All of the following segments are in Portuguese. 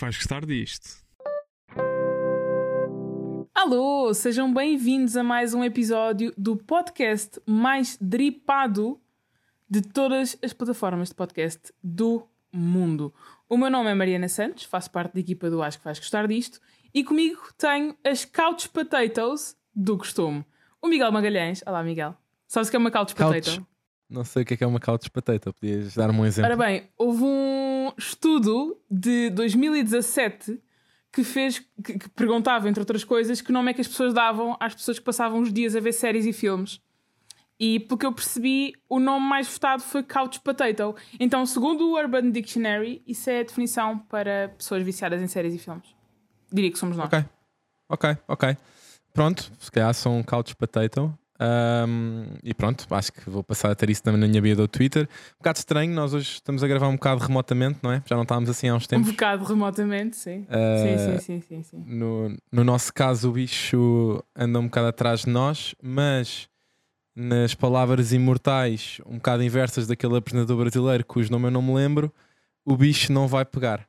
que vais gostar disto. Alô, sejam bem-vindos a mais um episódio do podcast mais dripado de todas as plataformas de podcast do mundo. O meu nome é Mariana Santos, faço parte da equipa do Acho que vais gostar disto e comigo tenho as Couch Potatoes do costume. O Miguel Magalhães. Olá, Miguel. Sabes o que é uma couch, Couch. Não sei o que é que é uma couch potato. Podias dar-me um exemplo? Ora bem, houve um estudo de 2017 que fez que, que perguntava, entre outras coisas, que nome é que as pessoas davam às pessoas que passavam os dias a ver séries e filmes. E pelo que eu percebi, o nome mais votado foi Couch Potato. Então, segundo o Urban Dictionary, isso é a definição para pessoas viciadas em séries e filmes. Diria que somos nós. Ok, ok, ok. Pronto, se calhar um couch potato. Ahm, e pronto, acho que vou passar a ter isso também na minha bio do Twitter. Um bocado estranho, nós hoje estamos a gravar um bocado remotamente, não é? Já não estávamos assim há uns Um tempos. bocado remotamente, sim. Ah, Sim, sim, sim, sim, sim. No, no nosso caso, o bicho anda um bocado atrás de nós, mas nas palavras imortais, um bocado inversas daquele apresentador brasileiro cujo nome eu não me lembro, o bicho não vai pegar.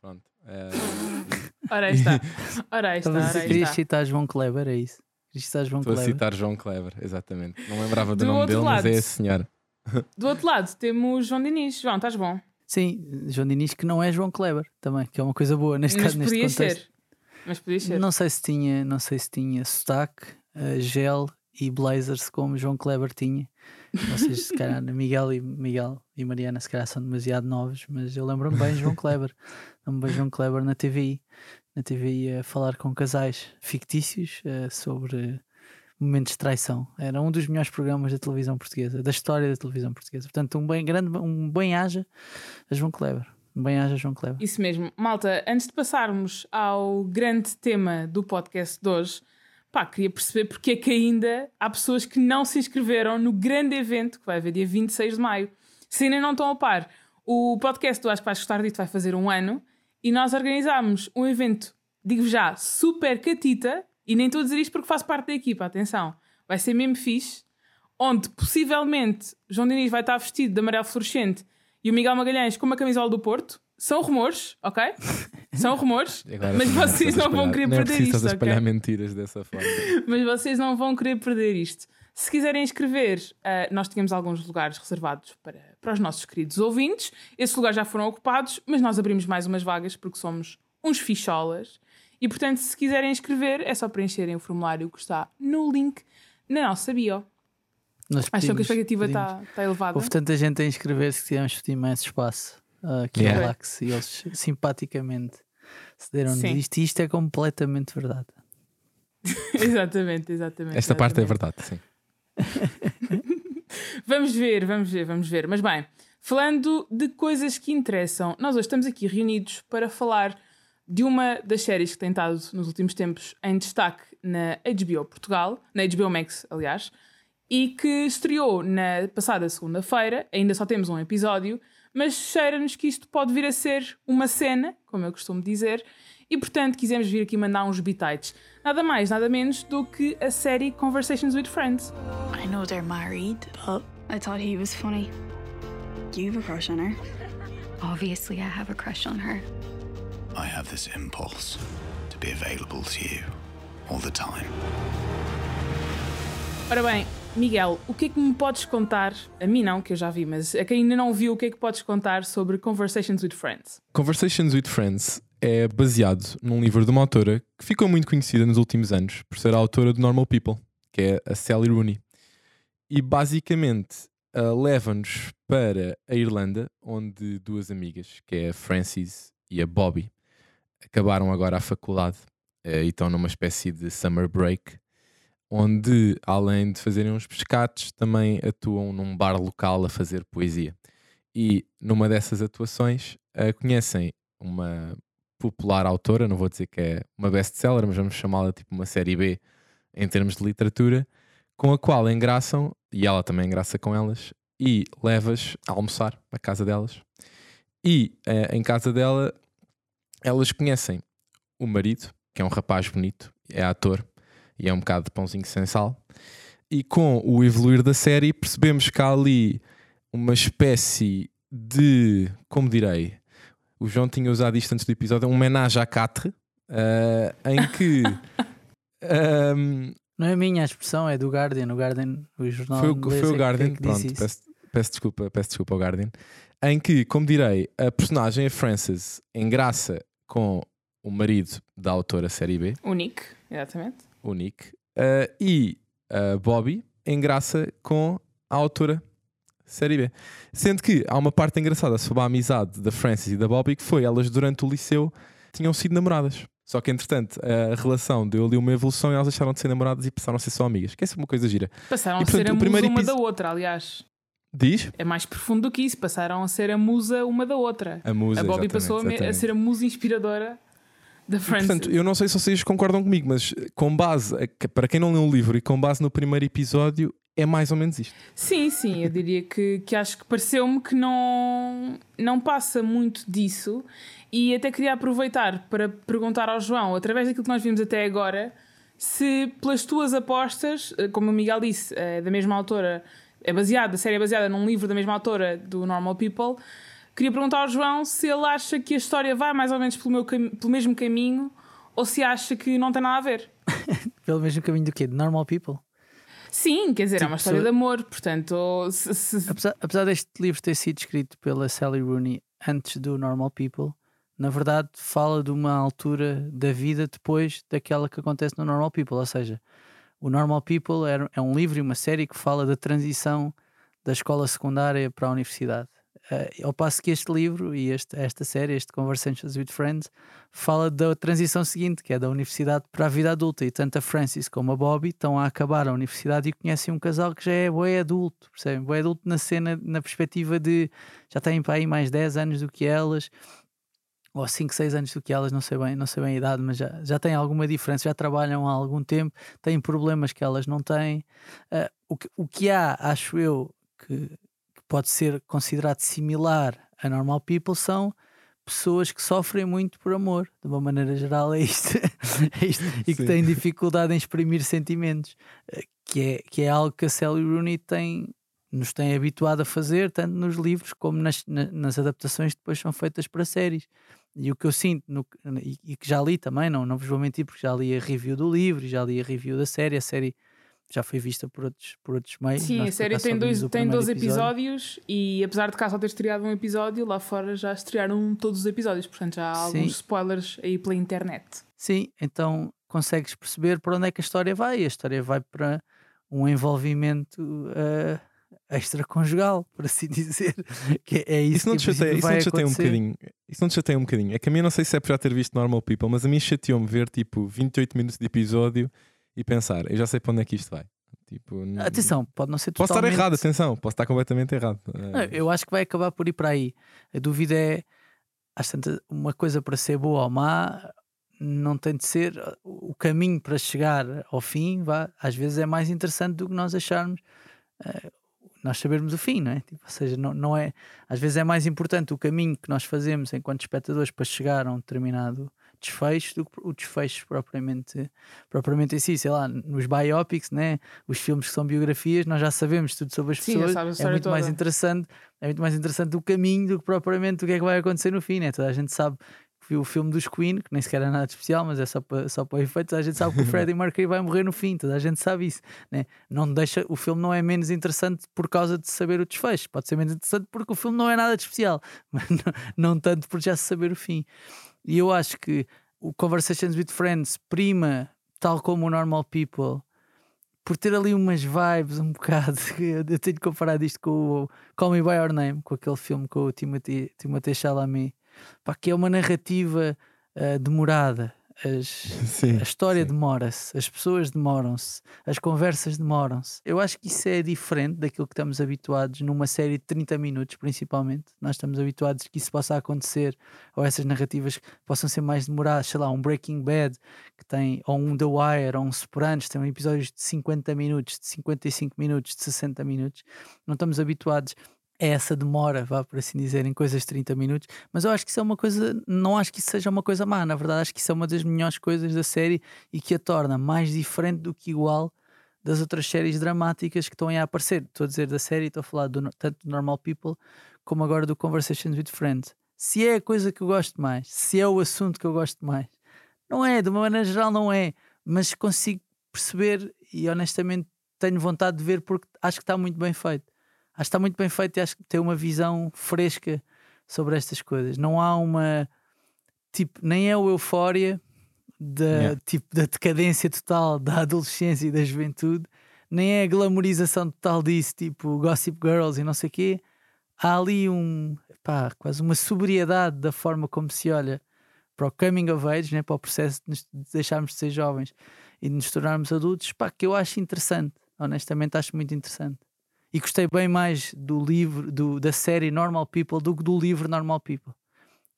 Pronto. eh, Ora aí está. Ora aí está, ora aí está. citar João Kleber, é isso? Querias citar João Estou a Kleber? citar João Kleber, exatamente. Não lembrava do, Do nome dele, mas lado. é esse senhor. Do outro lado temos João Diniz. João, estás bom? Sim, João Diniz que não é João Kleber também, que é uma coisa boa neste Mas caso, neste podia contexto. ser. Mas podia ser. Não sei se tinha, não sei se tinha sotaque, eh, gel e blazers como João Kleber tinha. Vocês, se calhar, Miguel e, Miguel e Mariana, se calhar são demasiado novos, mas eu lembro-me bem de João Kleber. Lembro-me bem de João Kleber na TVI. Na TVI a falar com casais fictícios eh, sobre momentos de traição. Era um dos melhores programas da televisão portuguesa, da história da televisão portuguesa. Portanto, um bem grande, um bem-aja a João Kleber. Um bem-aja a João Kleber. Isso mesmo. Malta, antes de passarmos ao grande tema do podcast de hoje, pá, queria perceber porque é que ainda há pessoas que não se inscreveram no grande evento que vai haver dia 26 de maio. Se ainda não estão a par, o podcast do Acho que vais gostar dito vai fazer um ano e nós organizámos um evento, digo já, super catita, e nem estou a dizer isto porque faço parte da equipa, atenção, vai ser mesmo fixe, onde possivelmente João Diniz vai estar vestido de amarelo fluorescente e o Miguel Magalhães com uma camisola do Porto. São rumores, ok? São rumores, agora mas não é vocês não vão espalhar- querer não é perder isto, espalhar ok? mentiras dessa forma. Mas vocês não vão querer perder isto. Se quiserem inscrever, ah, nós tínhamos alguns lugares reservados para, para os nossos queridos ouvintes. Esses lugares já foram ocupados, mas nós abrimos mais umas vagas porque somos uns ficholas. E portanto, se quiserem inscrever, é só preencherem o formulário que está no link na nossa bio. Nós Acham que a pedimos- expectativa pedimos- está, está elevada? Houve tanta gente a inscrever-se que tivemos de imenso espaço uh, aqui Yeah. Relax e eles simpaticamente cederam-nos Sim. isto e isto é completamente verdade. exatamente, exatamente. Esta parte é exatamente. verdade, sim. Vamos ver, vamos ver, vamos ver. Mas bem, falando de coisas que interessam, nós hoje estamos aqui reunidos para falar de uma das séries que tem estado nos últimos tempos em destaque na HBO Portugal, na HBO Max, aliás, e que estreou na passada segunda-feira. Ainda só temos um episódio, mas cheira-nos que isto pode vir a ser uma cena, como eu costumo dizer, e portanto quisemos vir aqui mandar uns bitites. Nada mais, nada menos do que a série Conversations with Friends. I know they're married, but I thought he was funny. You have a crush on her? obviously I have a crush on her. I have this impulse to be available to you all the time. Ora bem, Miguel, o que é que me podes contar? A mim não, que eu já vi, mas a quem ainda não viu, o que é que podes contar sobre Conversations with Friends? Conversations with Friends é baseado num livro de uma autora que ficou muito conhecida nos últimos anos por ser a autora de Normal People, que é a Sally Rooney. E basicamente ah, leva-nos para a Irlanda, onde duas amigas, que é a Frances e a Bobby, acabaram agora a faculdade eh, e estão numa espécie de summer break, onde, além de fazerem uns pescados, também atuam num bar local a fazer poesia. E numa dessas atuações eh, conhecem uma popular autora, não vou dizer que é uma best-seller, mas vamos chamá-la tipo uma série B em termos de literatura, com a qual engraçam, e ela também engraça com elas, e levas a almoçar à casa delas. E eh, em casa dela, elas conhecem o marido, que é um rapaz bonito, é ator e é um bocado de pãozinho sem sal. E com o evoluir da série, percebemos que há ali uma espécie de, como direi, o João tinha usado isto antes do episódio, um homenagem à Catre, eh, em que ehm, Não é minha a expressão, é do Guardian. O Guardian, o jornal foi, o- inglês foi é o que- Guardian, é que pronto, peço, peço desculpa, peço desculpa ao Guardian, em que, como direi, a personagem, a Frances, engraça com o marido da autora série B, O Nick, exatamente. o Nick, eh, e a Bobby engraça com a autora série B. Sendo que há uma parte engraçada sobre a amizade da Frances e da Bobby que foi elas durante o liceu tinham sido namoradas. Só que entretanto a relação deu ali uma evolução e elas deixaram de ser namoradas e passaram a ser só amigas. Que é uma coisa gira. Passaram E, a portanto, ser a musa uma da outra, aliás. Diz? É mais profundo do que isso. Passaram a ser a musa uma da outra. A musa. a Bobby passou a, a ser a musa inspiradora da Frances. Portanto, eu não sei se vocês concordam comigo, mas com base, para quem não leu o livro e com base no primeiro episódio, é mais ou menos isto. Sim, sim, eu diria que, que acho que pareceu-me que não, não passa muito disso e até queria aproveitar para perguntar ao João, através daquilo que nós vimos até agora, se pelas tuas apostas, eh, como o Miguel disse, é da mesma autora, é baseada, a série é baseada num livro da mesma autora do Normal People, queria perguntar ao João se ele acha que a história vai mais ou menos pelo, meu pelo mesmo caminho ou se acha que não tem nada a ver. Pelo mesmo caminho do quê? De Normal People. Sim, quer dizer, é Tipo, uma história se- de amor, portanto, se- se- Apesar, apesar deste livro ter sido escrito pela Sally Rooney antes do Normal People, na verdade fala de uma altura da vida depois daquela que acontece no Normal People. Ou seja, o Normal People é, é um livro e uma série que fala da transição da escola secundária para a universidade. Eh, ao passo que este livro e este, esta série, este Conversations with Friends, fala da transição seguinte, que é da universidade para a vida adulta. E tanto a Francis como a Bobby estão a acabar a universidade e conhecem um casal que já é bué adulto, percebem? Bué adulto na cena, na perspectiva de já têm para aí mais 10 anos do que elas, ou 5, 6 anos do que elas, não sei bem, não sei bem a idade, mas já, já têm alguma diferença, já trabalham há algum tempo, têm problemas que elas não têm. Ah, o, que, o que há, acho eu, que, que pode ser considerado similar a Normal People são pessoas que sofrem muito por amor, de uma maneira geral, é isto, é isto. E que têm dificuldade em exprimir sentimentos, eh, que é, que é algo que a Sally Rooney tem, nos tem habituado a fazer, tanto nos livros como nas, na- nas adaptações que depois são feitas para séries. E o que eu sinto, no- e, e que já li também, não, não vos vou mentir, porque já li a review do livro, e já li a review da série, a série já foi vista por outros, por outros meios. Sim, Nós, a por série tem, dois, tem primeiro 12 episódios e apesar de cá só ter estreado um episódio, lá fora já estrearam todos os episódios, portanto já há Sim. alguns spoilers aí pela internet. Sim, então consegues perceber para onde é que a história vai. A história vai para um envolvimento eh, extraconjugal, por assim dizer. Que é isso, Isso não que te chateia, isso não te chateia um bocadinho. Isso não te chateia um bocadinho. É que a mim não sei se é por já ter visto Normal People, mas a mim chateou-me ver tipo 28 minutos de episódio e pensar, eu já sei para onde é que isto vai. Tipo, Atenção, pode não ser Posso estar totalmente... errado, atenção, posso estar completamente errado. Não, Eh, eu acho que vai acabar por ir para aí. A dúvida é, às tantas, uma coisa para ser boa ou má não tem de ser o caminho para chegar ao fim, vá, às vezes é mais interessante do que nós acharmos eh, nós sabermos o fim, não é? Tipo, ou seja, não, não é, às vezes é mais importante o caminho que nós fazemos enquanto espectadores para chegar a um determinado desfecho do que o desfecho propriamente, propriamente em si, sei lá, nos biopics, né? os filmes que são biografias, nós já sabemos tudo sobre as Sim, pessoas, é história muito mais toda. interessante, é muito mais interessante o caminho do que propriamente o que é que vai acontecer no fim, né? Toda a gente sabe que viu o filme dos Queen, que nem sequer é nada especial, mas é só para, só para efeito, toda a gente sabe que o Freddie Mercury vai morrer no fim, toda a gente sabe isso, né? Não deixa, o filme não é menos interessante por causa de saber o desfecho, pode ser menos interessante porque o filme não é nada de especial, mas não, não tanto por já saber o fim. E eu acho que o Conversations with Friends prima, tal como o Normal People, por ter ali umas vibes um bocado. Eu tenho que comparar isto com o Call Me By Your Name, com aquele filme com o Timothy, Timothée Chalamet, pá, que é uma narrativa ah, demorada. As, sim, a história demora-se, as pessoas demoram-se, as conversas demoram-se. Eu acho que isso é diferente daquilo que estamos habituados numa série de 30 minutos, principalmente. Nós estamos habituados que isso possa acontecer, ou essas narrativas possam ser mais demoradas, sei lá, um Breaking Bad que tem, ou um The Wire, ou um Sopranos, tem episódios de 50 minutos, de 55 minutos, de 60 minutos. Não estamos habituados a essa demora, vá por assim dizer, em coisas de 30 minutos, mas eu acho que isso é uma coisa, não acho que isso seja uma coisa má, na verdade, acho que isso é uma das melhores coisas da série e que a torna mais diferente do que igual das outras séries dramáticas que estão a aparecer. Estou a dizer da série, estou a falar do, tanto do Normal People como agora do Conversations with Friends. se é a coisa que eu gosto mais, se é o assunto que eu gosto mais. Não é, de uma maneira geral, não é, mas consigo perceber e honestamente tenho vontade de ver porque acho que está muito bem feito. Acho que está muito bem feito e acho que tem uma visão fresca sobre estas coisas. Não há uma tipo, nem é o eufória da, Yeah. tipo, da decadência total da adolescência e da juventude, nem é a glamorização total disso, tipo Gossip Girls e não sei o quê. Há ali um, pá, quase uma sobriedade da forma como se olha para o coming of age, né, para o processo de, nos, de deixarmos de ser jovens e de nos tornarmos adultos, pá, que eu acho interessante. Honestamente, acho muito interessante. E gostei bem mais do livro, do, da série Normal People do que do livro Normal People.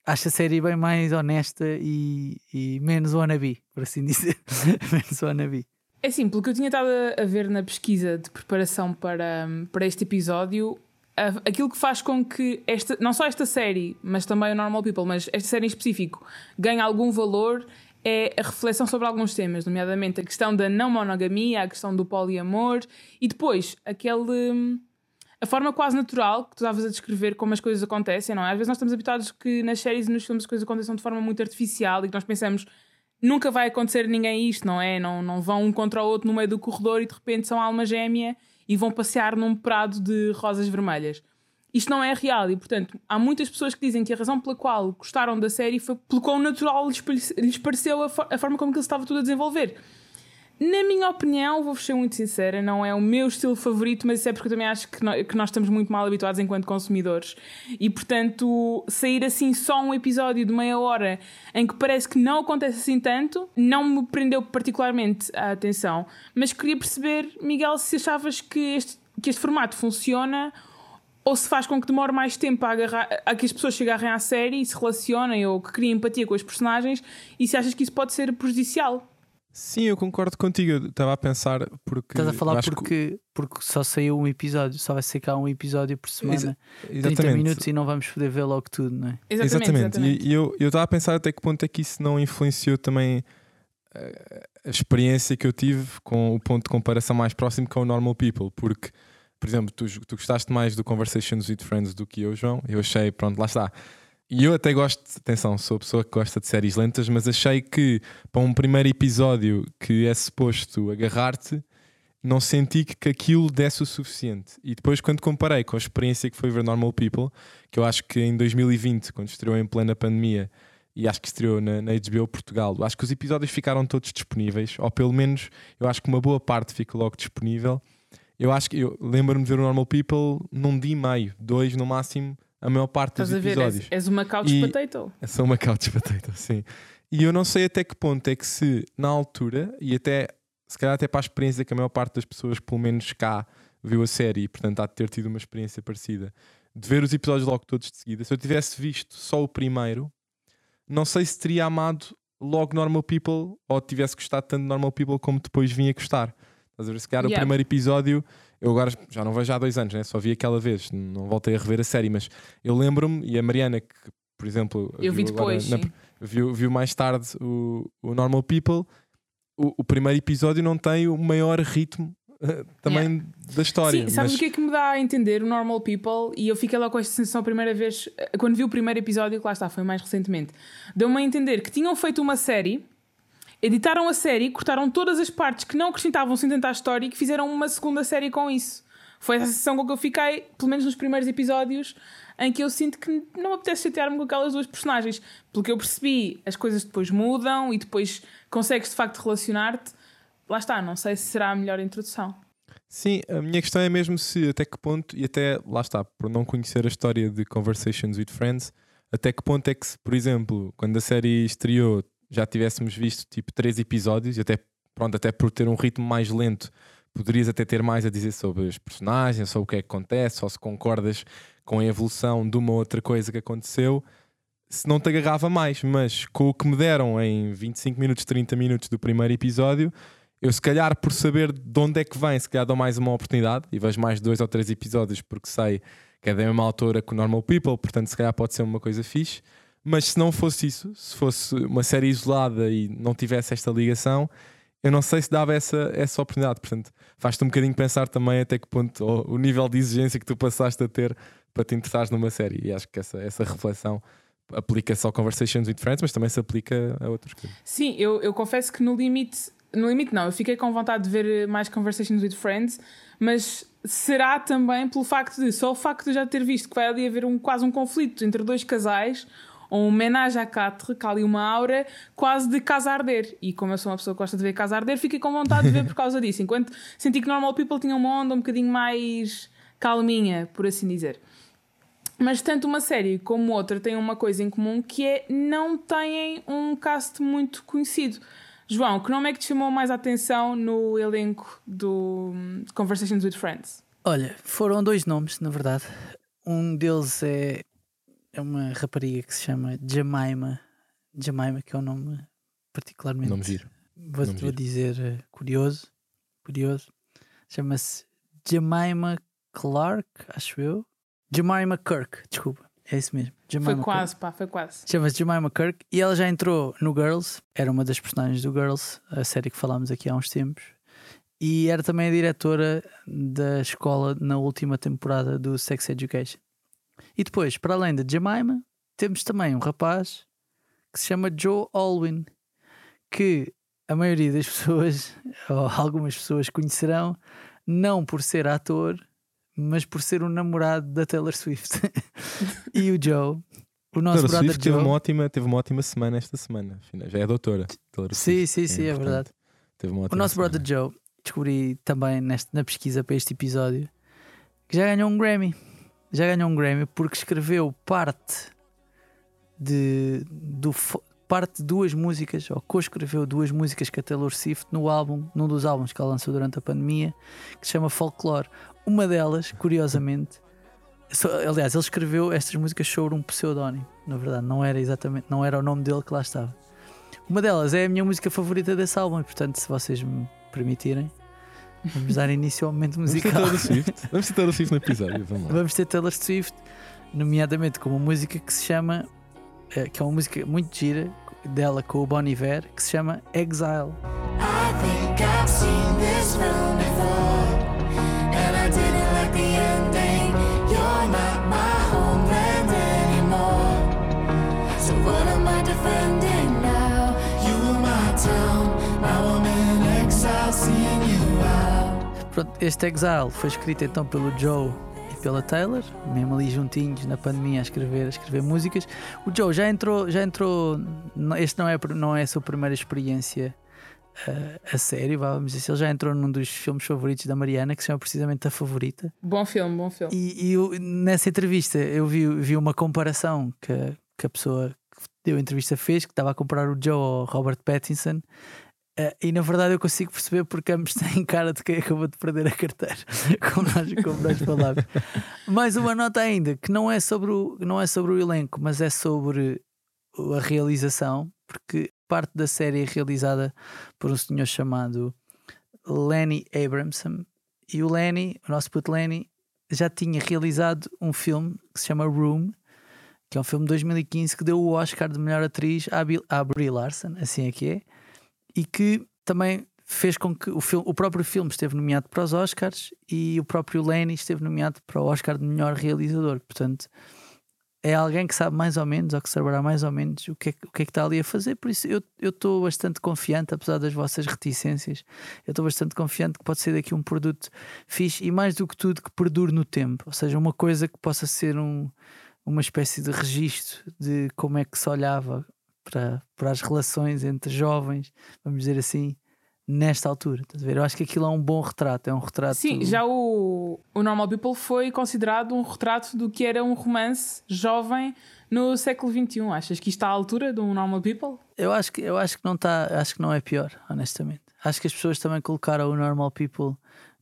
Acho a série bem mais honesta e, e menos wannabe, por assim dizer. menos wannabe. É assim, pelo que eu tinha estado a- ver na pesquisa de preparação para, para este episódio, aquilo que faz com que esta, não só esta série, mas também o Normal People, mas esta série em específico, ganhe algum valor é a reflexão sobre alguns temas, nomeadamente a questão da não monogamia, a questão do poliamor e depois aquele. hum, A forma quase natural que tu estavas a descrever como as coisas acontecem, não é? Às vezes nós estamos habituados que nas séries e nos filmes as coisas aconteçam de forma muito artificial e que nós pensamos nunca vai acontecer ninguém isto, não é? Não, não vão um contra o outro no meio do corredor e de repente são alma gêmea e vão passear num prado de rosas vermelhas. Isto não é real e, portanto, há muitas pessoas que dizem que a razão pela qual gostaram da série foi pelo quão natural lhes, pare- lhes pareceu a, a forma como que ele estava tudo a desenvolver. Na minha opinião, vou ser muito sincera, não é o meu estilo favorito, mas isso é porque eu também acho que, nó- que nós estamos muito mal habituados enquanto consumidores. E, portanto, sair assim só um episódio de meia hora em que parece que não acontece assim tanto, não me prendeu particularmente a atenção. Mas queria perceber, Miguel, se achavas que este, que este formato funciona ou se faz com que demore mais tempo a, agarrar, a que as pessoas se agarrem à série e se relacionem ou que criem empatia com os personagens e se achas que isso pode ser prejudicial. Sim, eu concordo contigo. Eu estava a pensar porque. Estás a falar acho que- porque, porque só saiu um episódio, só vai ser cá um episódio por semana, 30 Exatamente. minutos e não vamos poder ver logo tudo, não é? Exatamente. exatamente. E, e eu eu estava a pensar até que ponto é que isso não influenciou também eh, a experiência que eu tive com o ponto de comparação mais próximo que é o Normal People, porque, por exemplo, tu, tu gostaste mais do Conversations with Friends do que eu, João. Eu achei, pronto, lá está. E eu até gosto, atenção, sou a pessoa que gosta de séries lentas, mas achei que para um primeiro episódio que é suposto agarrar-te, não senti que, aquilo desse o suficiente. E depois, quando comparei com a experiência que foi ver Normal People, que eu acho que em 2020, quando estreou em plena pandemia, e acho que estreou na, na HBO Portugal, acho que os episódios ficaram todos disponíveis, ou pelo menos eu acho que uma boa parte fica logo disponível. Eu acho que eu lembro-me de ver o Normal People num dia e meio, dois no máximo, a maior parte dos Estás a ver? És, episódios. és uma couch E- potato. É só uma couch potato, sim. E eu não sei até que ponto é que se, na altura, e até se calhar até para a experiência que a maior parte das pessoas, pelo menos cá, viu a série e portanto há de ter tido uma experiência parecida, de ver os episódios logo todos de seguida. Se eu tivesse visto só o primeiro, não sei se teria amado logo Normal People ou tivesse gostado tanto de Normal People como depois vinha gostar. Estás a ver? Se calhar o Yeah. primeiro episódio, eu agora já não vejo há dois anos, né? só vi aquela vez, não voltei a rever a série, mas eu lembro-me, e a Mariana, que por exemplo, Eu vi agora depois. na- viu, viu mais tarde o, o Normal People, o, o primeiro episódio não tem o maior ritmo eh, também da história. Sim, sabes mas- o que é que me dá a entender o Normal People? E eu fiquei lá com esta sensação a primeira vez, eh, quando vi o primeiro episódio, que lá está, foi mais recentemente. Deu-me a entender que tinham feito uma série, editaram a série, cortaram todas as partes que não acrescentavam sentido à história e que fizeram uma segunda série com isso. Foi essa sensação com que eu fiquei, pelo menos nos primeiros episódios, em que eu sinto que não me apetece chatear-me com aquelas duas personagens. Pelo que eu percebi, as coisas depois mudam e depois consegues de facto relacionar-te. Lá está, não sei se será a melhor introdução. Sim, a minha questão é mesmo se até que ponto, e até lá está, por não conhecer a história de Conversations with Friends, até que ponto é que, por exemplo, quando a série estreou, já tivéssemos visto tipo três episódios, e até, pronto, até por ter um ritmo mais lento, poderias até ter mais a dizer sobre os personagens, sobre o que é que acontece, ou se concordas com a evolução de uma outra coisa que aconteceu, se não te agarrava mais, mas com o que me deram em 25 minutos, 30 minutos do primeiro episódio, eu se calhar por saber de onde é que vem, se calhar dou mais uma oportunidade e vejo mais dois ou três episódios porque sei que é da mesma autora que o Normal People, portanto se calhar pode ser uma coisa fixe. Mas se não fosse isso, se fosse uma série isolada e não tivesse esta ligação, eu não sei se dava essa, essa oportunidade. Portanto, faz-te um bocadinho pensar também até que ponto o nível de exigência que tu passaste a ter para te interessares numa série. E acho que essa, essa reflexão aplica-se ao Conversations with Friends, mas também se aplica a outras coisas. Sim, eu, eu confesso que no limite, no limite não, eu fiquei com vontade de ver mais Conversations with Friends, mas será também pelo facto de, só o facto de já ter visto que vai ali haver um, quase um conflito entre dois casais, um homenagem à quatre, que há ali uma aura quase de casa arder. E como eu sou uma pessoa que gosta de ver casa arder, fiquei com vontade de ver por causa disso. Enquanto senti que Normal People tinha uma onda um bocadinho mais calminha, por assim dizer. Mas tanto uma série como outra têm uma coisa em comum que é não têm um cast muito conhecido. João, que nome é que te chamou mais a atenção no elenco do hum, Conversations with Friends? Olha, foram dois nomes, na verdade. Um deles é, é uma rapariga que se chama Jemima. Jemima, que é um nome particularmente. Nome giro. Vou, nome vou giro. dizer eh, curioso. Curioso. Chama-se Jemima Clark, acho eu. Jemima Kirk, desculpa. É isso mesmo. Jemima Foi Kirk. quase, pá, foi quase. Chama-se Jemima Kirk e ela já entrou no Girls, era uma das personagens do Girls, a série que falámos aqui há uns tempos, e era também a diretora da escola na última temporada do Sex Education. E depois, para além da Jemima, temos também um rapaz que se chama Joe Alwyn, que a maioria das pessoas, ou algumas pessoas, conhecerão não por ser ator, mas por ser o namorado da Taylor Swift. e o Joe, o nosso Taylor brother Swift teve Joe. uma, ótima, teve uma ótima semana esta semana. afinal, Já é doutora. Taylor Sim, Swift. sim, sim, é portanto, verdade. Teve uma O ótima nosso semana. brother Joe, descobri também neste, na pesquisa para este episódio, que já ganhou um Grammy. Já ganhou um Grammy porque escreveu parte de, do, parte de duas músicas, ou co-escreveu duas músicas que a Taylor Swift no álbum, num dos álbuns que ela lançou durante a pandemia, que se chama Folklore. Uma delas, curiosamente, aliás, ele escreveu estas músicas sobre um pseudónimo, na verdade, não era exatamente, não era o nome dele que lá estava. Uma delas é a minha música favorita desse álbum, e portanto, se vocês me permitirem, vamos dar início ao momento Vamos ter musical. Taylor Swift. Vamos ter Taylor Swift no episódio. Vamos lá. Vamos ter Taylor Swift, nomeadamente com uma música que se chama, eh, que é uma música muito gira dela com o Bon Iver, que se chama Exile. I think I've seen this Pronto, este Exile foi escrito então pelo Joe e pela Taylor, mesmo ali juntinhos na pandemia a escrever, a escrever músicas. O Joe já entrou, já entrou. Este não é, não é a sua primeira experiência eh, a sério, vamos dizer, ele já entrou num dos filmes favoritos da Mariana, que se chama precisamente A Favorita. Bom filme, bom filme. E, e eu- nessa entrevista eu vi, vi uma comparação que, a- que a pessoa que deu a entrevista fez, que estava a comparar o Joe ao Robert Pattinson. Eh, e na verdade eu consigo perceber porque ambos têm cara de quem acabou de perder a carteira, como nós, como nós falámos. Mais uma nota ainda, que não é, sobre o, não é sobre o elenco, mas é sobre a realização, porque parte da série é realizada por um senhor chamado Lenny Abramson. E o Lenny, o nosso puto Lenny, já tinha realizado um filme que se chama Room, que é um filme de 2015 que deu o Oscar de melhor atriz à, Bill, à Brie Larson, assim é que é, e que também fez com que o, filme, o próprio filme esteve nomeado para os Oscars e o próprio Lenny esteve nomeado para o Oscar de melhor realizador. Portanto, é alguém que sabe mais ou menos, ou que saberá mais ou menos o que é, o que, é que está ali a fazer. Por isso, eu estou bastante confiante, apesar das vossas reticências, eu estou bastante confiante que pode ser daqui um produto fixe e mais do que tudo que perdure no tempo. Ou seja, uma coisa que possa ser um, uma espécie de registro de como é que se olhava para, para as relações entre jovens, vamos dizer assim, nesta altura. Estás a ver? Eu acho que aquilo é um bom retrato. É um retrato. Sim, já o, o Normal People foi considerado um retrato do que era um romance jovem no século XXI. Achas que isto está à altura de um Normal People? Eu acho que eu acho que não está, acho que não é pior, honestamente. Acho que as pessoas também colocaram o normal people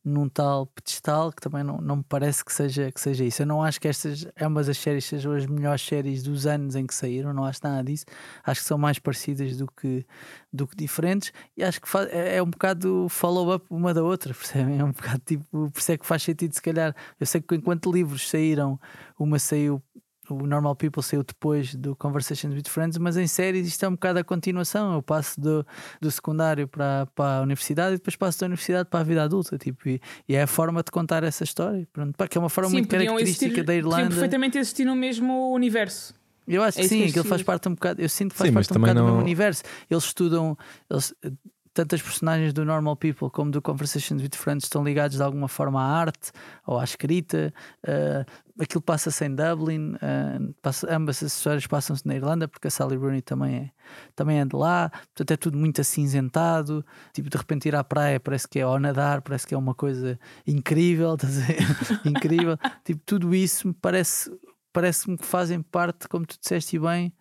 num tal pedestal que também não, não me parece que seja, que seja isso. Eu não acho que estas ambas as séries sejam as melhores séries dos anos em que saíram, não acho nada disso. Acho que são mais parecidas do que, do que diferentes e acho que é, é um bocado follow-up uma da outra, percebem? É um bocado tipo, por isso é que faz sentido, se calhar. Eu sei que enquanto livros saíram, uma saiu o Normal People saiu depois do Conversations with Friends, mas em séries isto é um bocado a continuação. Eu passo do, do secundário para, para a universidade e depois passo da universidade para a vida adulta. Tipo, e, e é a forma de contar essa história. Pronto, pá, que é uma forma muito podiam característica existir- da Irlanda. perfeitamente existir no mesmo universo. Eu acho É que sim, que aquilo faz parte um bocado. Eu sinto que faz Sim, parte um bocado do não- mesmo universo. Eles estudam. Eles, tantas personagens do Normal People como do Conversations with Friends estão ligados de alguma forma à arte ou à escrita. Uh, aquilo passa-se em Dublin, uh, passa- ambas as histórias passam-se na Irlanda, porque a Sally Rooney também é, também é de lá. Portanto, é tudo muito acinzentado. Tipo, de repente ir à praia parece que é ao nadar, parece que é uma coisa incrível. incrível. Tipo, tudo isso me parece. Parece-me que fazem parte, como tu disseste bem,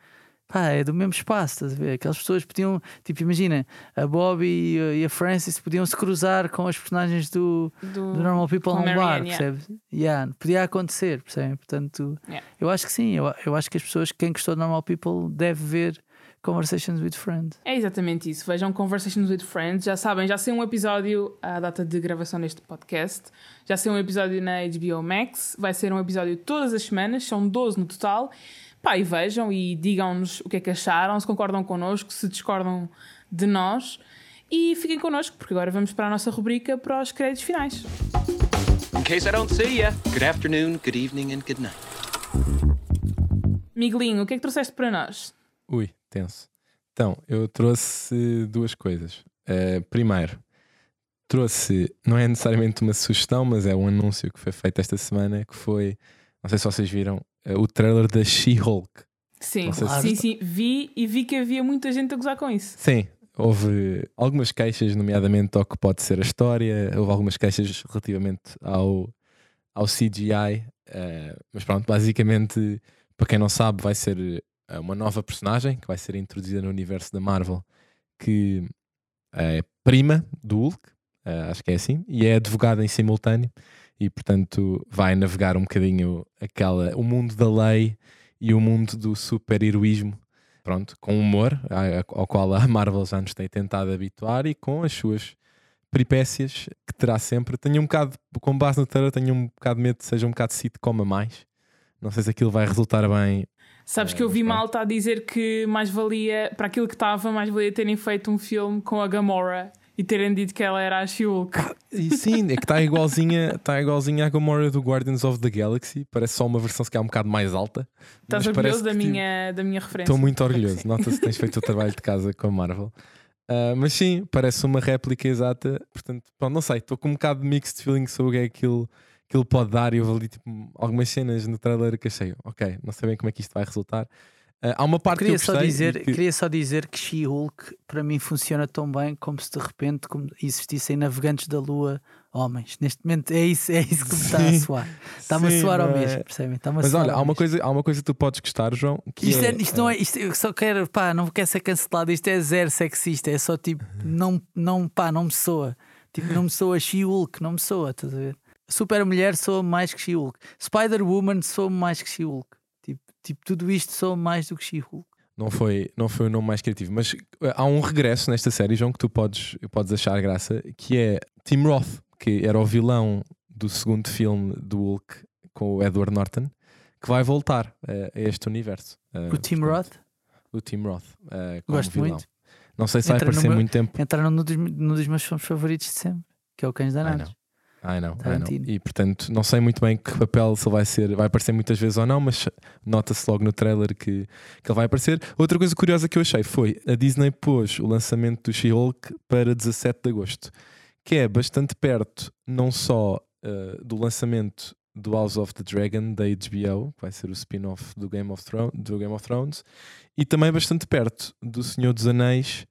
pá, é do mesmo espaço, estás a ver? Aquelas pessoas podiam, tipo, imagina, a Bobby e a- a Frances podiam se cruzar com as personagens do, Do, do Normal People num bar, Marianne, yeah. percebes? Yeah, podia acontecer, percebem? Portanto, Yeah. eu acho que sim, eu, eu acho que as pessoas, quem gostou de Normal People, deve ver Conversations with Friends. É exatamente isso. Vejam Conversations with Friends. Já sabem, já sei um episódio à data de gravação deste podcast. Já sei um episódio na HBO Max. Vai ser um episódio todas as semanas, são 12 no total. Pá, e vejam e digam-nos o que é que acharam, se concordam connosco, se discordam de nós. E fiquem connosco, porque agora vamos para a nossa rubrica para os créditos finais. In case I don't see ya, good afternoon, good evening, and good night. Miguelinho, o que é que trouxeste para nós? Ui, tenso. Então, eu trouxe duas coisas. Eh, primeiro, trouxe, não é necessariamente uma sugestão, mas é um anúncio que foi feito esta semana, que foi, não sei se vocês viram, o trailer da She-Hulk. Sim, se- sim, sim. Vi e vi que havia muita gente a gozar com isso. Sim, houve algumas queixas, nomeadamente ao que pode ser a história, houve algumas queixas relativamente ao, ao CGI, eh, mas pronto, basicamente, para quem não sabe, vai ser eh, uma nova personagem que vai ser introduzida no universo da Marvel, que é prima do Hulk, eh, acho que é assim, e é advogada em simultâneo, e portanto vai navegar um bocadinho aquela, o mundo da lei e o mundo do super-heroísmo pronto, com humor, ao qual a Marvel já nos tem tentado habituar e com as suas peripécias que terá sempre. Tenho um bocado, com base no trailer, tenho um bocado de medo que seja um bocado sitcom a mais. Não sei se aquilo vai resultar bem. Sabes É, que eu vi malta a dizer que mais valia, para aquilo que estava, mais valia terem feito um filme com a Gamora e terem dito que ela era a She-Hulk. E sim, é que está igualzinha, está igualzinha à Gamora do Guardians of the Galaxy. Parece só uma versão se calhar um bocado mais alta. Estás orgulhoso da que, tipo, minha, da minha referência? Estou muito orgulhoso. Nota-se que tens feito o trabalho de casa com a Marvel. Ah, mas sim, parece uma réplica exata. Portanto, pronto, não sei. Estou com um bocado de mixed feeling sobre o que é aquilo que ele pode dar. E eu ali tipo, algumas cenas no trailer que achei, ok, não sei bem como é que isto vai resultar. Ah, há uma parte Queria que eu só, dizer, que- queria só dizer que She-Hulk para mim funciona tão bem como se de repente como existissem navegantes da Lua homens. Neste momento é isso, é isso que me está a soar. Está-me a soar ao é? mesmo, percebem? A Mas olha, há uma, coisa, há uma coisa que tu podes gostar, João. Isto, é, é, isto não é, isto, eu só quero, pá, não quero ser cancelado. Isto é zero sexista, é só tipo, não, não, pá, não me soa. Tipo, não me soa She-Hulk, não me soa, estás a ver? Super Mulher soa mais que She-Hulk. Spider-Woman soa mais que She-Hulk. Tipo, tudo isto soa mais do que She-Hulk. Não foi, não foi o nome mais criativo, mas eh, há um regresso nesta série, João, que tu podes, podes achar graça, que é Tim Roth, que era o vilão do segundo filme do Hulk com o Edward Norton, que vai voltar eh, a este universo. Eh, O Tim Roth, O Tim Roth. como Gosto vilão. muito. Não sei se vai Entra no aparecer meu- muito tempo. entraram num dos, num dos meus filmes favoritos de sempre, que é o Cães Ai, Danados. Não. Ai não, ai não. Tarantino. E portanto, não sei muito bem que papel se ele vai ser, vai aparecer muitas vezes ou não, mas nota-se logo no trailer que, que ele vai aparecer. Outra coisa curiosa que eu achei foi a Disney pôs o lançamento do She-Hulk para 17 de agosto, que é bastante perto, não só uh, do lançamento do House of the Dragon da HBO, que vai ser o spin-off do Game of, Thrones, do Game of Thrones, e também bastante perto do Senhor dos Anéis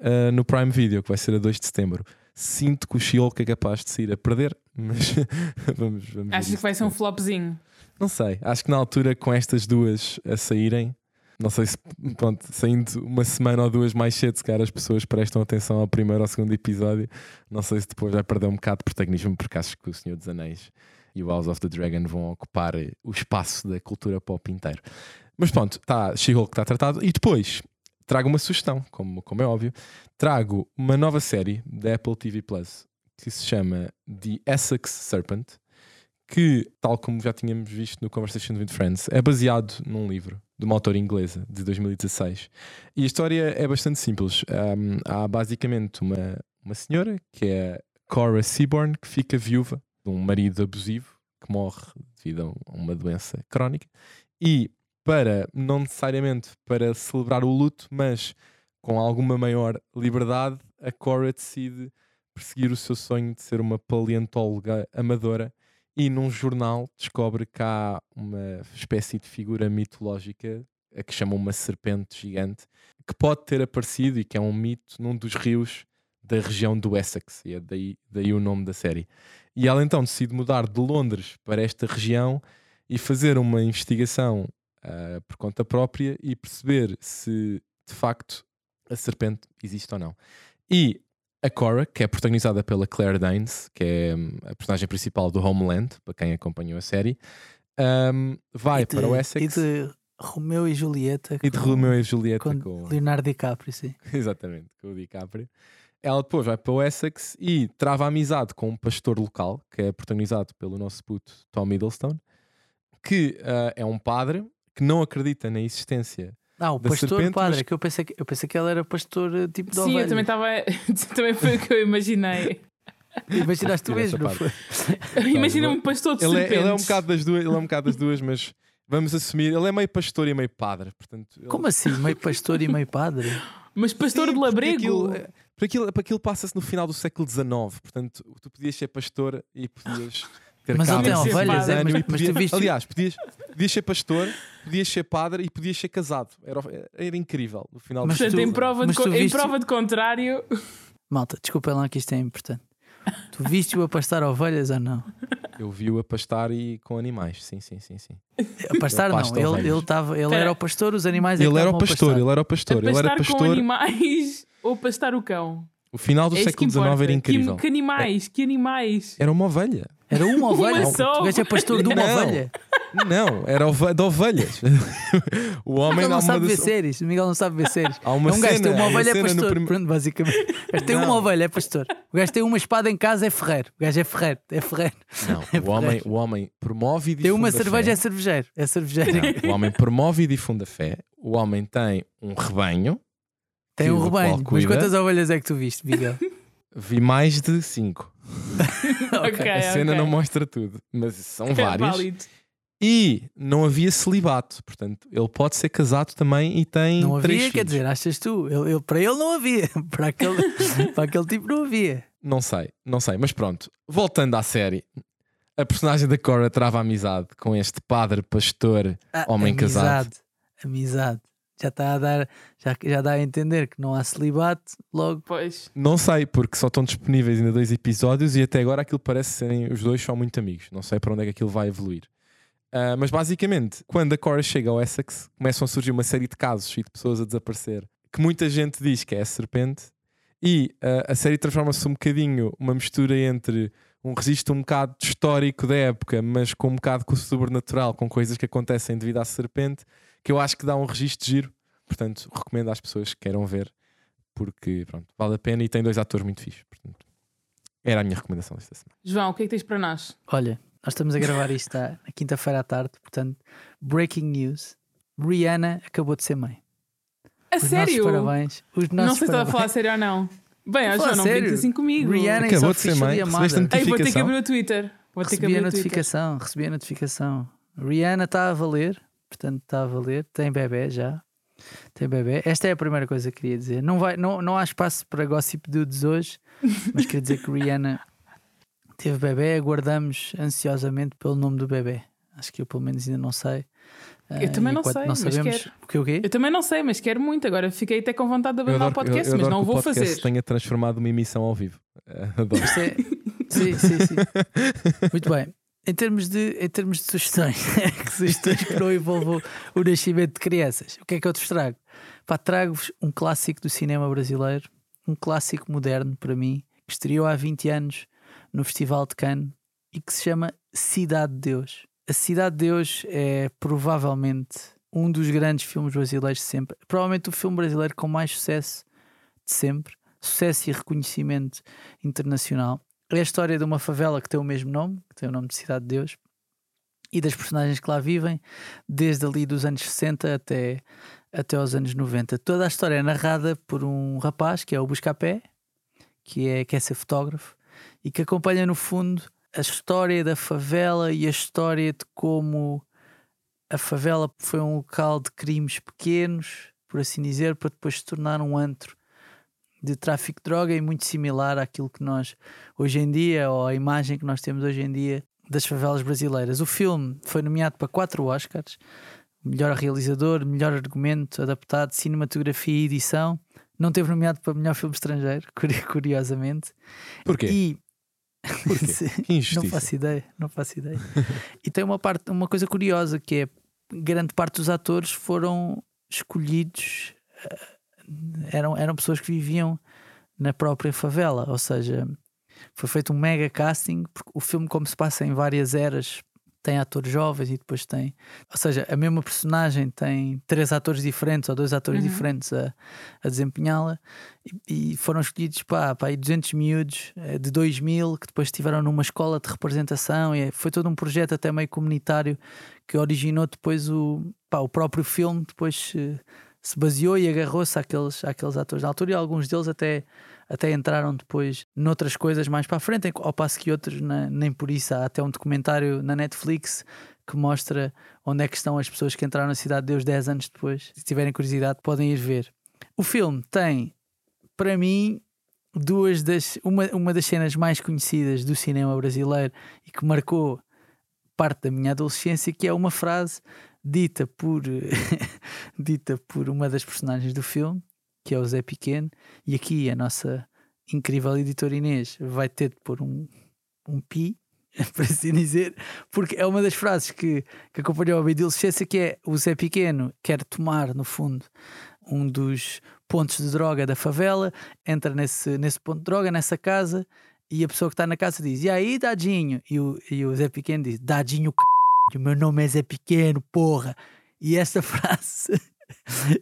uh, no Prime Video, que vai ser a 2 de setembro. Sinto que o She-Hulk é capaz de sair a perder, mas vamos, vamos Achas que vai ser um flopzinho? Não sei, acho que na altura com estas duas a saírem, não sei se pronto, saindo uma semana ou duas mais cedo, se calhar as pessoas prestam atenção ao primeiro ou segundo episódio, não sei se depois vai perder um bocado de protagonismo, porque acho que o Senhor dos Anéis e o House of the Dragon vão ocupar o espaço da cultura pop inteiro. Mas pronto, tá, She-Hulk está tratado. E depois trago uma sugestão, como, como é óbvio, trago uma nova série da Apple TV Plus que se chama The Essex Serpent, que, tal como já tínhamos visto no Conversation with Friends, é baseado num livro de uma autora inglesa de 2016. E a história é bastante simples. Um, há basicamente uma, uma senhora que é Cora Seaborn que fica viúva de um marido abusivo que morre devido a uma doença crónica e para, não necessariamente para celebrar o luto, mas com alguma maior liberdade, a Cora decide perseguir o seu sonho de ser uma paleontóloga amadora e num jornal descobre que há uma espécie de figura mitológica a que chamam uma serpente gigante que pode ter aparecido e que é um mito num dos rios da região do Essex, e é daí, daí o nome da série. E ela então decide mudar de Londres para esta região e fazer uma investigação ah, por conta própria e perceber se de facto a serpente existe ou não. E a Cora, que é protagonizada pela Claire Danes, que é hum, a personagem principal do Homeland, para quem acompanhou a série, hum, vai de- para o Essex E de Romeu e Julieta. e de com- Romeo e Julieta com com, Leonardo DiCaprio, sim. Exatamente, com o DiCaprio. Ela depois vai para o Essex e trava amizade com um pastor local, que é protagonizado pelo nosso puto Tom Middleston, que ah, é um padre que não acredita na existência. Ah, o Da pastor serpente, padre, mas- é que eu pensei que, eu pensei que ele era pastor eh, tipo de Sim, eu ovelhas. também estava. também foi o que eu imaginei. Imaginaste tu mesmo, não parte. foi? Imagina um pastor de Ele é, serpentes. ele é um bocado das duas, ele é um bocado das duas, mas vamos assumir, ele é meio pastor e meio padre. Portanto, ele- Como assim? Meio pastor e meio padre? Mas pastor Sim, de labrego. Aquilo, é- porque aquilo, aquilo passa-se no final do século XIX, portanto, tu podias ser pastor e podias ter Mas ele cabras tem e ovelhas, é, mas- mas tu viste- Aliás, podias, podias ser pastor, podias ser padre e podias ser casado. Era, era incrível no final Mas Portanto, tu- em prova, de, mas co- tu em viste- prova de contrário, Malta, desculpa lá que isto é importante. Tu viste-o a pastar ovelhas ou não? Eu vi-o a pastar e com animais, sim, sim, sim, sim. A pastar não, ele, ele, tava, ele era o pastor, os animais é Ele era o a pastor, ele era o a pastor, ele pastar era com pastor. animais ou pastar o cão. O final do é século XIX era incrível. Que, que animais, que animais. Era uma ovelha. Era uma ovelha. só. Tu gajo é pastor de uma Não. ovelha. Não, era ove- de ovelhas. o homem Miguel não uma sabe ver séries. O Miguel não sabe ver séries. Há uma é um gajo que tem cena, uma uma ovelha é cena no pastor. prim- Pronto, basicamente. O gajo tem uma Não. ovelha, é pastor. O gajo tem uma espada em casa, é ferreiro. O gajo é ferreiro. É ferreiro. Não, É o homem, ferreiro. o homem promove e difunde Tem uma a cerveja, fé. é cervejeiro. É cervejeiro. Não, o homem promove e difunde a fé. O homem tem um rebanho. Tem um rebanho. Mas quantas ovelhas é que tu viste, Miguel? Vi mais de cinco. Ok, a cena ok. não mostra tudo, mas são É várias. válido. E não havia celibato. Portanto, ele pode ser casado também e tem Não três havia, quer filhos. dizer, achas tu? Ele- ele- para ele não havia. Para aquele, para aquele tipo não havia. Não sei, não sei, mas pronto. Voltando à série, a personagem da Cora trava amizade com este padre pastor Ah, homem casado. amizade, Amizade. Já está a dar, já, já dá a entender que não há celibato, logo. Pois. Não sei, porque só estão disponíveis ainda dois episódios e até agora aquilo parece serem os dois são muito amigos. Não sei para onde é que aquilo vai evoluir. Ah, mas basicamente, quando a Cora chega ao Essex, começam a surgir uma série de casos e de pessoas a desaparecer que muita gente diz que é a serpente. E ah, a série transforma-se um bocadinho uma mistura entre um registro um bocado histórico da época, mas com um bocado com o sobrenatural, com coisas que acontecem devido à serpente, que eu acho que dá um registro giro. Portanto, recomendo às pessoas que queiram ver, porque pronto, vale a pena e tem dois atores muito fixos. Portanto, era a minha recomendação desta semana. João, o que é que tens para nós? Olha, nós estamos a gravar isto à- na quinta-feira à tarde, portanto, breaking news: Rihanna acabou de ser mãe. A Os sério? nossos parabéns. Os nossos Não sei se estava a falar a sério ou não. Bem, a João, não brinques assim comigo. Rihanna em Acabou de ser mãe, Ei, vou ter que abrir o Twitter. Vou ter que Recebi a notificação, recebi a notificação. Rihanna está a valer, portanto está a valer, tem bebê já. Tem bebê. Esta é a primeira coisa que queria dizer. Não, vai, não, não há espaço para gossip dudes hoje, mas queria dizer que Rihanna teve bebê. Aguardamos ansiosamente pelo nome do bebê. Acho que eu pelo menos ainda não sei. Eu Ah, também não sei, não mas sabemos quero. o que o quê? Eu também não sei, mas quero muito. Agora fiquei até com vontade de abandonar o podcast, eu- eu mas adoro não que vou o podcast fazer. tenha transformado uma emissão ao vivo. Adoro. É- Sim, sim, sim. Muito bem. Em termos de, em termos de sugestões, que sugestões que não envolvam o nascimento de crianças, o que é que eu te trago? Trago-vos um clássico do cinema brasileiro, um clássico moderno para mim, que estreou há 20 anos no Festival de Cannes e que se chama Cidade de Deus. A Cidade de Deus é provavelmente um dos grandes filmes brasileiros de sempre, provavelmente o filme brasileiro com mais sucesso de sempre, sucesso e reconhecimento internacional. É a história de uma favela que tem o mesmo nome, que tem o nome de Cidade de Deus, e das personagens que lá vivem, desde ali dos anos 60 até, até aos anos 90. Toda a história é narrada por um rapaz que é o Buscapé, que é, quer ser fotógrafo, e que acompanha no fundo a história da favela e a história de como a favela foi um local de crimes pequenos, por assim dizer, para depois se tornar um antro de tráfico de droga e muito similar àquilo que nós hoje em dia, ou a imagem que nós temos hoje em dia das favelas brasileiras. O filme foi nomeado para quatro Oscars: melhor realizador, melhor argumento adaptado, cinematografia e edição. Não teve nomeado para melhor filme estrangeiro, curi- curiosamente. Porquê? E Porquê? Não faço ideia, não faço ideia. e tem uma parte, uma coisa curiosa que é grande parte dos atores foram escolhidos, eh, eram, eram pessoas que viviam na própria favela, ou seja, foi feito um mega casting, porque o filme, como se passa em várias eras, tem atores jovens e depois tem, ou seja, a mesma personagem tem três atores diferentes ou dois atores Uhum. diferentes a, a desempenhá-la e, e foram escolhidos pá, pá, aí 200 miúdos eh, de 2000 que depois estiveram numa escola de representação e foi todo um projeto até meio comunitário que originou depois o, pá, o próprio filme depois se, se baseou e agarrou-se àqueles, àqueles atores na altura e alguns deles até, até entraram depois noutras coisas mais para a frente, ao passo que outros na- nem por isso. Há até um documentário na Netflix que mostra onde é que estão as pessoas que entraram na Cidade de Deus 10 anos depois. Se tiverem curiosidade, podem ir ver. O filme tem, para mim, duas das, uma, uma das cenas mais conhecidas do cinema brasileiro e que marcou parte da minha adolescência, que é uma frase dita por, dita por uma das personagens do filme, que é o Zé Pequeno, e aqui a nossa incrível editora Inês vai ter de pôr um, um pi, para assim dizer, porque é uma das frases que, que acompanhou a minha adolescência, que é o Zé Pequeno quer tomar, no fundo, um dos pontos de droga da favela, entra nesse, nesse ponto de droga, nessa casa, e a pessoa que está na casa diz: E aí, Dadinho? E o, e o Zé Pequeno diz: Dadinho, c... meu nome é Zé Pequeno, porra. E esta frase.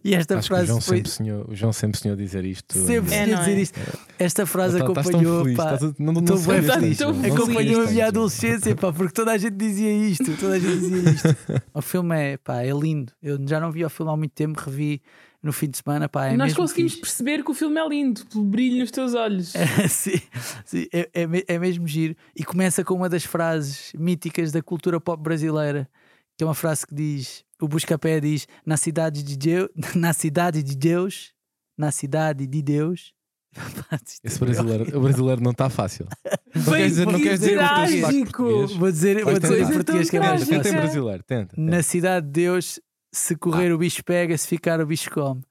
e esta Acho que o frase João, foi. sempre sonhou, o João sempre sonhou dizer isto. Sempre É, sonhei não dizer é? isto. Esta frase Tá- tão acompanhou. feliz, pá, a- não- não estou se bem feliz. Tão acompanhou a minha adolescência, pá, porque toda a gente dizia isto, toda a gente dizia isto. o filme é, pá, é lindo. Eu já não vi o filme há muito tempo, revi no fim de semana, pá, é Nós mesmo conseguimos fixe. perceber que o filme é lindo, pelo brilho nos teus olhos. sim, sim, é, é, é mesmo giro. E começa com uma das frases míticas da cultura pop brasileira, que é uma frase que diz: o Buscapé diz, na cidade de Deus, na cidade de Deus, na cidade de Deus. Isto Esse é brasileiro, o brasileiro não está fácil. Não queres dizer, não queres dizer trágico. Vou dizer, vou dizer em português que é mais Trágico. Tenta em fácil. brasileiro, tenta. Na cidade de Deus, se correr o bicho pega, se ficar o bicho come.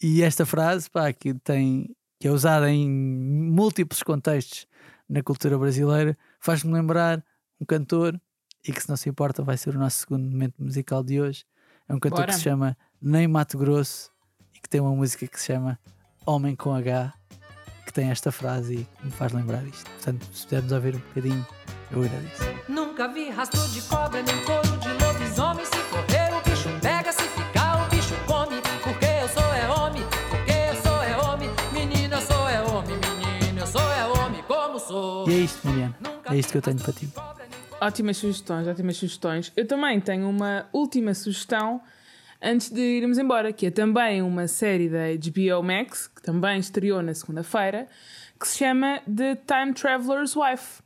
E esta frase, pá, que tem que é usada em múltiplos contextos na cultura brasileira, faz-me lembrar um cantor e que, se não se importa, vai ser o nosso segundo momento musical de hoje. É um cantor Bora. que se chama Nem Mato Grosso e que tem uma música que se chama Homem com H, que tem esta frase e que me faz lembrar isto. Portanto, se pudermos ouvir um bocadinho, eu agradeço. Nunca vi rastro de cobra nem couro isto, Mariana. É isto que eu tenho para ti. Ótimas sugestões, ótimas sugestões. Eu também tenho uma última sugestão antes de irmos embora, que é também uma série da HBO Max, que também estreou na segunda-feira, que se chama The Time Traveler's Wife.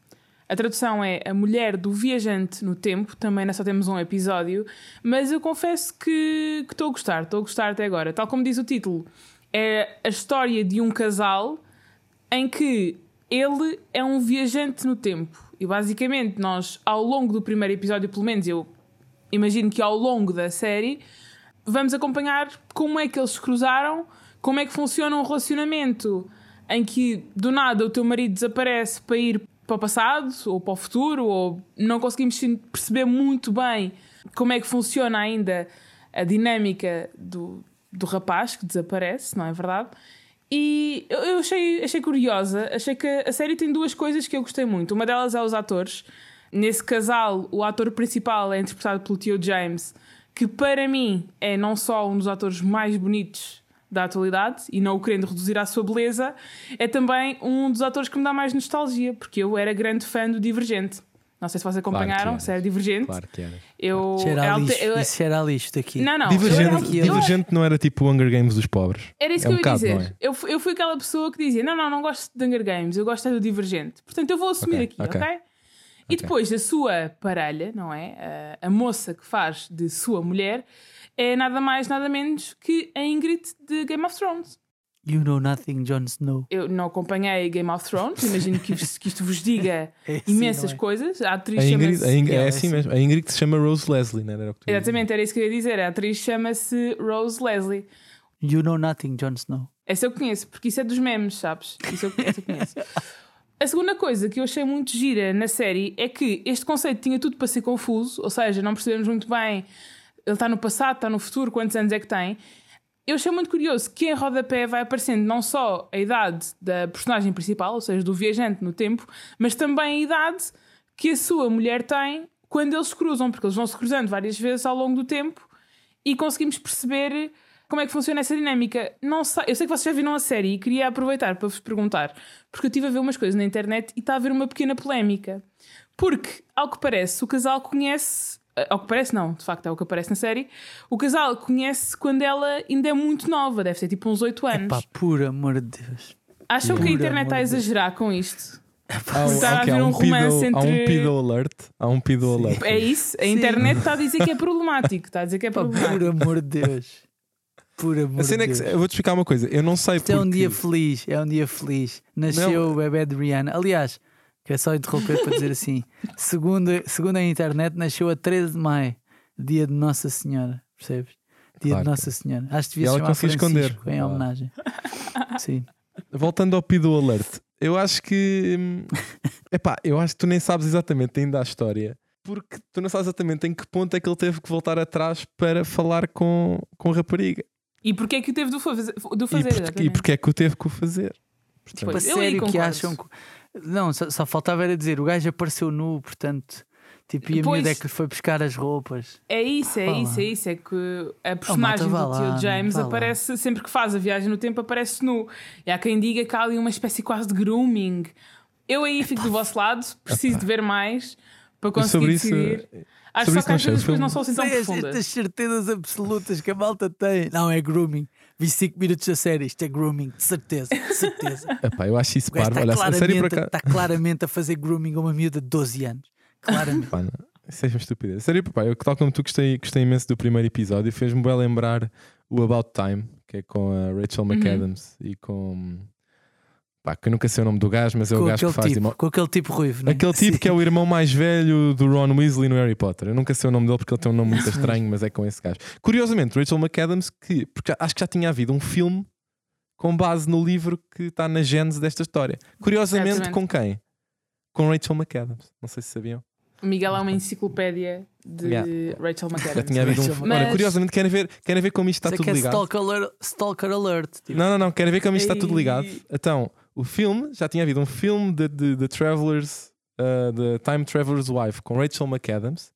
A tradução é A Mulher do Viajante no Tempo, também nós só temos um episódio, mas eu confesso que estou a gostar, estou a gostar até agora. Tal como diz o título, é a história de um casal em que ele é um viajante no tempo. E basicamente, nós, ao longo do primeiro episódio, pelo menos eu imagino que ao longo da série, vamos acompanhar como é que eles se cruzaram, como é que funciona um relacionamento em que do nada o teu marido desaparece para ir para o passado ou para o futuro, ou não conseguimos perceber muito bem como é que funciona ainda a dinâmica do, do rapaz que desaparece, não é verdade? E eu achei, achei curiosa, achei que a série tem duas coisas que eu gostei muito. Uma delas é os atores. Nesse casal, o ator principal é interpretado pelo Theo James, que para mim é não só um dos atores mais bonitos da atualidade, e não o querendo reduzir à sua beleza, é também um dos atores que me dá mais nostalgia, porque eu era grande fã do Divergente. Não sei se vocês acompanharam, eras. se era Divergente. Claro que era. Eu, era a alte- lixo. eu- Isso cheira a lixo daqui. Não, não. eu era Divergente, eu- não era tipo o Hunger Games dos pobres. era isso É que um eu ia bocado, dizer. é? eu, fui- eu fui aquela pessoa que dizia: Não, não, não gosto de Hunger Games, eu gosto é do Divergente. Portanto, eu vou assumir Ok, aqui, ok? ok. E depois a sua parelha, não é? A, a moça que faz de sua mulher é nada mais, nada menos que a Ingrid de Game of Thrones. You know nothing, Jon Snow. Eu não acompanhei Game of Thrones, imagino que, isto- que isto vos diga É assim, imensas é? coisas. A atriz A Ingrid, chama-se. a Ingrid- é é assim assim. mesmo. A Ingrid se chama Rose Leslie, não era o que tu ias dizer. Exatamente, era isso que eu ia dizer. A atriz chama-se Rose Leslie. You know nothing, Jon Snow. Essa eu conheço, porque isso é dos memes, sabes? Isso eu, isso eu conheço. A segunda coisa que eu achei muito gira na série é que este conceito tinha tudo para ser confuso, ou seja, não percebemos muito bem ele está no passado, está no futuro, quantos anos é que tem. Eu achei muito curioso que em rodapé vai aparecendo não só a idade da personagem principal, ou seja, do viajante no tempo, mas também a idade que a sua mulher tem quando eles se cruzam, porque eles vão se cruzando várias vezes ao longo do tempo e conseguimos perceber como é que funciona essa dinâmica. Não sei, eu sei que vocês já viram a série e queria aproveitar para vos perguntar, porque eu estive a ver umas coisas na internet e está a haver uma pequena polémica. Porque, ao que parece, o casal conhece. Ao que parece, não, de facto é o que aparece na série. O casal conhece quando ela ainda é muito nova, deve ter tipo uns 8 anos. Pá, por amor de Deus. Acham que a Por internet está a Deus. exagerar com isto? Há um, Está a ok, haver um um romance pedo, há um entre- pedo alert. Há um pedo alert. É isso? A Sim. internet está a dizer que é problemático. Está a dizer que é problemático. por amor de Deus. Por amor A cena é de que Deus. eu vou-te explicar uma coisa. Eu não sei Isto é um porque- dia feliz, é um dia feliz. Nasceu o bebê de Rihanna. Aliás, quero só interromper para dizer assim: segundo, segundo a internet, nasceu a 13 de maio, dia de Nossa Senhora. Percebes? Dia Claro. de Nossa Senhora. Acho que E devia ela chamar conseguiu esconder. Francisco em Ah. homenagem. Sim. Voltando ao pedo alert, eu acho que. hum, Epá, eu acho que tu nem sabes exatamente ainda a história. Porque tu não sabes exatamente em que ponto é que ele teve que voltar atrás para falar com, com a rapariga. E porquê é que o teve de fazer? E, fazer porque, e exatamente? porque é que o teve que o fazer. Portanto, Pois, A sério que acham que. Não, só, só faltava era dizer: o gajo apareceu nu, portanto. Tipo, e a Pois. miúda é que foi buscar as roupas. É isso, é Vá isso, é isso. É que a personagem vá do lá, tio James lá. aparece sempre que faz a viagem no tempo, aparece nu. E há quem diga que há ali uma espécie quase de grooming. Eu aí fico do vosso lado, preciso de ver mais para conseguir sobre isso. decidir. Acho sobre só que às vezes o depois não são assim tão profundas. estas certezas absolutas que a malta tem. Não, é grooming. Vi 5 minutos da série. Isto é grooming, de certeza. De certeza. Epá, eu acho isso parvo. está claramente, está claramente a fazer grooming a uma miúda de 12 anos. Claramente. Pá, não. Isso é uma estupidez. A série, pá, eu, tal como tu gostei, gostei imenso do primeiro episódio, fez-me bem lembrar o About Time, que é com a Rachel Uhum. McAdams e com. Pá, que eu nunca sei o nome do gajo, mas é o com, gajo aquele que faz. tipo, mo- com aquele tipo ruivo. né? Aquele tipo Sim. que é o irmão mais velho do Ron Weasley no Harry Potter. Eu nunca sei o nome dele porque ele tem um nome muito estranho, mas é com esse gajo. Curiosamente, Rachel McAdams, que porque já- acho que já tinha havido um filme com base no livro que está na gênese desta história. Curiosamente, Certamente. com quem? Com Rachel McAdams. Não sei se sabiam. O Miguel é uma enciclopédia de Yeah. Rachel Já McAdams. tinha havido um. Mas- Olha, curiosamente, querem ver, querem ver como isto está é tudo é ligado? stalker alert. Stalker alert tipo. Não, não, não, querem ver como isto está tudo Ei. ligado. Então, o filme, já tinha havido um filme de, de, de Travelers, uh, de Time Traveler's Wife, com Rachel McAdams.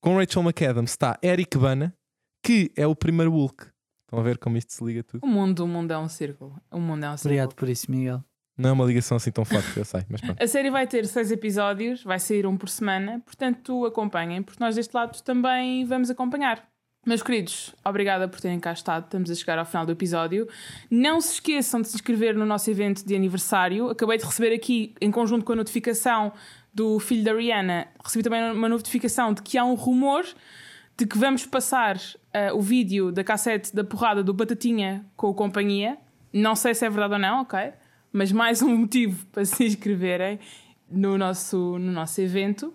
Com Rachel McAdams está Eric Bana, que é o primeiro Hulk. Estão a ver como isto se liga tudo? O mundo, o mundo é um círculo. O mundo é um círculo. Obrigado por isso, Miguel. Não é uma ligação assim tão forte, eu sei, mas pronto. A série vai ter seis episódios, vai sair um por semana, portanto acompanhem, porque nós deste lado também vamos acompanhar. Meus queridos, obrigada por terem cá estado. Estamos a chegar ao final do episódio. Não se esqueçam de se inscrever no nosso evento de aniversário. Acabei de receber aqui, em conjunto com a notificação do filho da Rihanna, recebi também uma notificação de que há um rumor de que vamos passar ah, o vídeo da cassete da porrada do Batatinha com o companhia. Não sei se é verdade ou não, ok? Mas mais um motivo para se inscreverem no nosso, no nosso evento.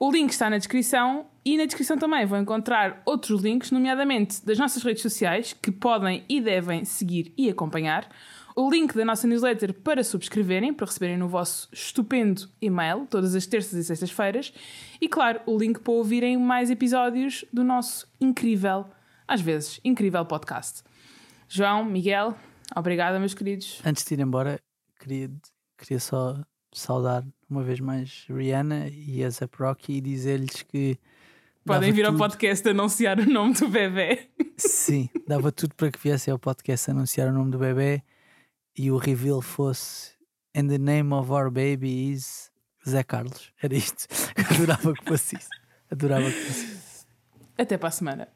O link está na descrição e na descrição também vão encontrar outros links, nomeadamente das nossas redes sociais, que podem e devem seguir e acompanhar. O link da nossa newsletter para subscreverem, para receberem no vosso estupendo e-mail, todas as terças e sextas-feiras. E claro, o link para ouvirem mais episódios do nosso incrível, às vezes, incrível podcast. João, Miguel, obrigada, meus queridos. Antes de ir embora, queria, queria só saudar uma vez mais Rihanna e a Zap Rocky e dizer-lhes que. Podem vir ao tudo- podcast anunciar o nome do bebê. Sim, dava tudo para que viessem ao podcast anunciar o nome do bebê e o reveal fosse And the name of our baby is Zé Carlos. Era isto. Adorava que fosse isso. Adorava que fosse isso. Até para a semana.